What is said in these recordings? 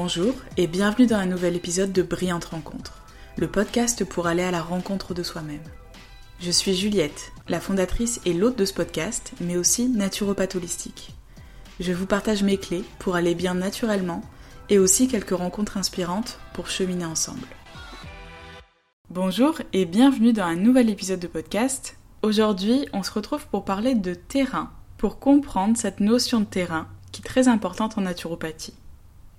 Bonjour et bienvenue dans un nouvel épisode de Brillante Rencontre, le podcast pour aller à la rencontre de soi-même. Je suis Juliette, la fondatrice et l'hôte de ce podcast, mais aussi naturopathe holistique. Je vous partage mes clés pour aller bien naturellement et aussi quelques rencontres inspirantes pour cheminer ensemble. Bonjour et bienvenue dans un nouvel épisode de podcast. Aujourd'hui, on se retrouve pour parler de terrain, pour comprendre cette notion de terrain qui est très importante en naturopathie.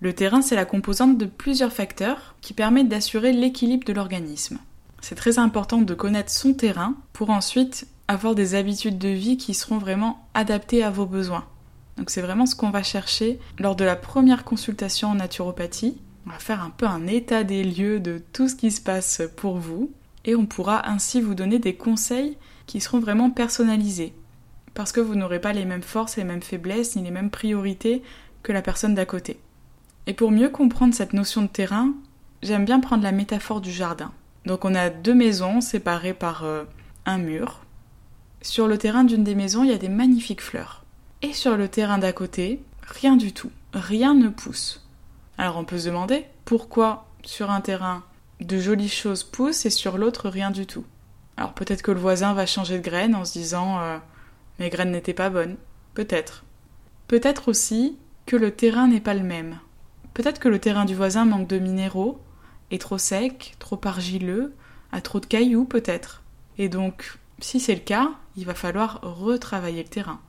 Le terrain, c'est la composante de plusieurs facteurs qui permettent d'assurer l'équilibre de l'organisme. C'est très important de connaître son terrain pour ensuite avoir des habitudes de vie qui seront vraiment adaptées à vos besoins. Donc c'est vraiment ce qu'on va chercher lors de la première consultation en naturopathie. On va faire un peu un état des lieux de tout ce qui se passe pour vous et on pourra ainsi vous donner des conseils qui seront vraiment personnalisés parce que vous n'aurez pas les mêmes forces, les mêmes faiblesses ni les mêmes priorités que la personne d'à côté. Et pour mieux comprendre cette notion de terrain, j'aime bien prendre la métaphore du jardin. Donc on a deux maisons séparées par euh, un mur. Sur le terrain d'une des maisons, il y a des magnifiques fleurs. Et sur le terrain d'à côté, rien du tout. Rien ne pousse. Alors on peut se demander pourquoi sur un terrain de jolies choses poussent et sur l'autre rien du tout. Alors peut-être que le voisin va changer de graines en se disant euh, mes graines n'étaient pas bonnes. Peut-être. Peut-être aussi que le terrain n'est pas le même. Peut-être que le terrain du voisin manque de minéraux, est trop sec, trop argileux, a trop de cailloux peut-être. Et donc, si c'est le cas, il va falloir retravailler le terrain.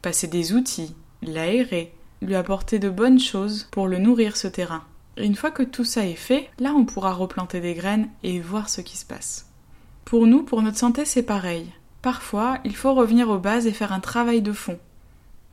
Passer des outils, l'aérer, lui apporter de bonnes choses pour le nourrir ce terrain. Une fois que tout ça est fait, là on pourra replanter des graines et voir ce qui se passe. Pour nous, pour notre santé, c'est pareil. Parfois, il faut revenir aux bases et faire un travail de fond.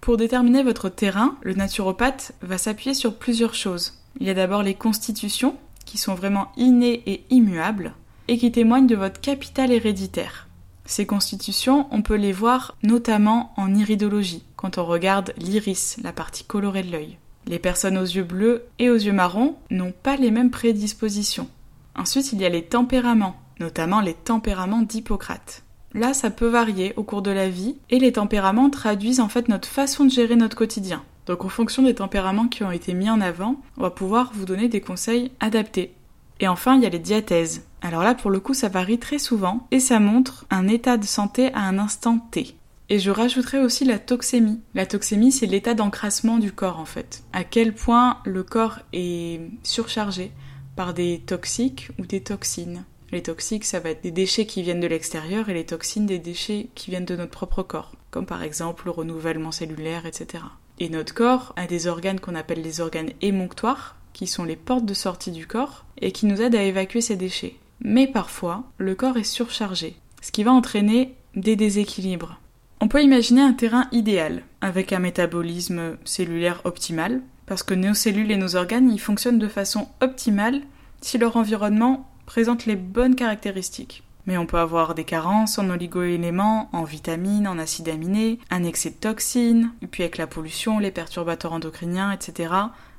Pour déterminer votre terrain, le naturopathe va s'appuyer sur plusieurs choses. Il y a d'abord les constitutions, qui sont vraiment innées et immuables, et qui témoignent de votre capital héréditaire. Ces constitutions, on peut les voir notamment en iridologie, quand on regarde l'iris, la partie colorée de l'œil. Les personnes aux yeux bleus et aux yeux marrons n'ont pas les mêmes prédispositions. Ensuite, il y a les tempéraments, notamment les tempéraments d'Hippocrate. Là, ça peut varier au cours de la vie et les tempéraments traduisent en fait notre façon de gérer notre quotidien. Donc en fonction des tempéraments qui ont été mis en avant, on va pouvoir vous donner des conseils adaptés. Et enfin, il y a les diathèses. Alors là, pour le coup, ça varie très souvent et ça montre un état de santé à un instant T. Et je rajouterai aussi la toxémie. La toxémie, c'est l'état d'encrassement du corps en fait. À quel point le corps est surchargé par des toxiques ou des toxines. Les toxiques, ça va être des déchets qui viennent de l'extérieur et les toxines, des déchets qui viennent de notre propre corps, comme par exemple le renouvellement cellulaire, etc. Et notre corps a des organes qu'on appelle les organes émonctoires, qui sont les portes de sortie du corps, et qui nous aident à évacuer ces déchets. Mais parfois, le corps est surchargé, ce qui va entraîner des déséquilibres. On peut imaginer un terrain idéal, avec un métabolisme cellulaire optimal, parce que nos cellules et nos organes y fonctionnent de façon optimale si leur environnement présente les bonnes caractéristiques. Mais on peut avoir des carences en oligoéléments, en vitamines, en acides aminés, un excès de toxines, et puis avec la pollution, les perturbateurs endocriniens, etc.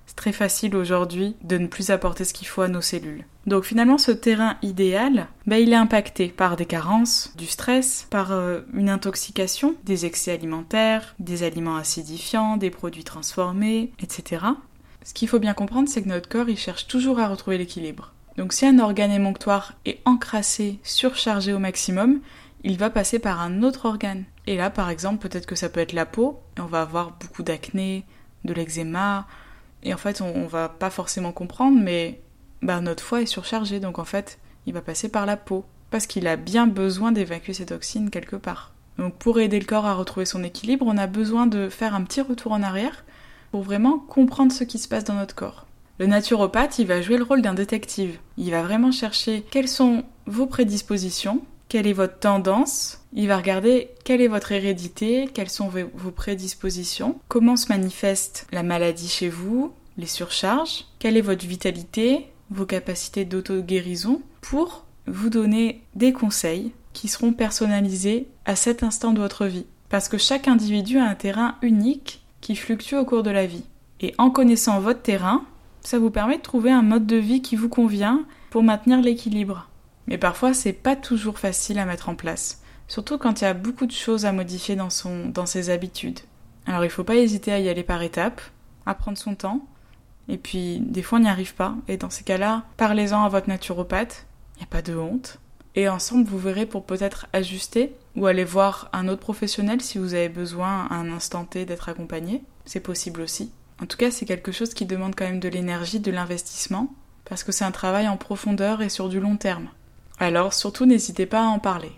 C'est très facile aujourd'hui de ne plus apporter ce qu'il faut à nos cellules. Donc finalement, ce terrain idéal, bah, il est impacté par des carences, du stress, par euh, une intoxication, des excès alimentaires, des aliments acidifiants, des produits transformés, etc. Ce qu'il faut bien comprendre, c'est que notre corps, il cherche toujours à retrouver l'équilibre. Donc si un organe émonctoire est encrassé, surchargé au maximum, il va passer par un autre organe. Et là, par exemple, peut-être que ça peut être la peau, et on va avoir beaucoup d'acné, de l'eczéma, et en fait, on, va pas forcément comprendre, mais bah, notre foie est surchargé, donc en fait, il va passer par la peau, parce qu'il a bien besoin d'évacuer ses toxines quelque part. Donc pour aider le corps à retrouver son équilibre, on a besoin de faire un petit retour en arrière pour vraiment comprendre ce qui se passe dans notre corps. Le naturopathe, il va jouer le rôle d'un détective. Il va vraiment chercher quelles sont vos prédispositions, quelle est votre tendance, il va regarder quelle est votre hérédité, quelles sont vos prédispositions, comment se manifeste la maladie chez vous, les surcharges, quelle est votre vitalité, vos capacités d'auto-guérison, pour vous donner des conseils qui seront personnalisés à cet instant de votre vie. Parce que chaque individu a un terrain unique qui fluctue au cours de la vie. Et en connaissant votre terrain, ça vous permet de trouver un mode de vie qui vous convient pour maintenir l'équilibre. Mais parfois, c'est pas toujours facile à mettre en place, surtout quand il y a beaucoup de choses à modifier dans, son, dans ses habitudes. Alors il faut pas hésiter à y aller par étapes, à prendre son temps, Et puis, des fois, on n'y arrive pas. Et dans ces cas-là, parlez-en à votre naturopathe. Il n'y a pas de honte. Et ensemble, vous verrez pour peut-être ajuster ou aller voir un autre professionnel si vous avez besoin à un instant T d'être accompagné. C'est possible aussi. En tout cas, c'est quelque chose qui demande quand même de l'énergie, de l'investissement, parce que c'est un travail en profondeur et sur du long terme. Alors, surtout, n'hésitez pas à en parler.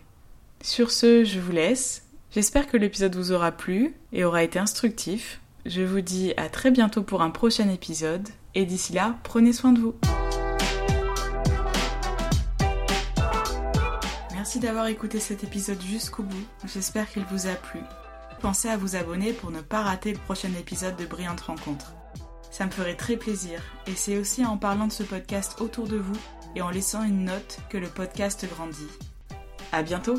Sur ce, je vous laisse. J'espère que l'épisode vous aura plu et aura été instructif. Je vous dis à très bientôt pour un prochain épisode, et d'ici là, prenez soin de vous. Merci d'avoir écouté cet épisode jusqu'au bout. J'espère qu'il vous a plu. Pensez à vous abonner pour ne pas rater le prochain épisode de Brillante Rencontre. Ça me ferait très plaisir et c'est aussi en parlant de ce podcast autour de vous et en laissant une note que le podcast grandit. À bientôt!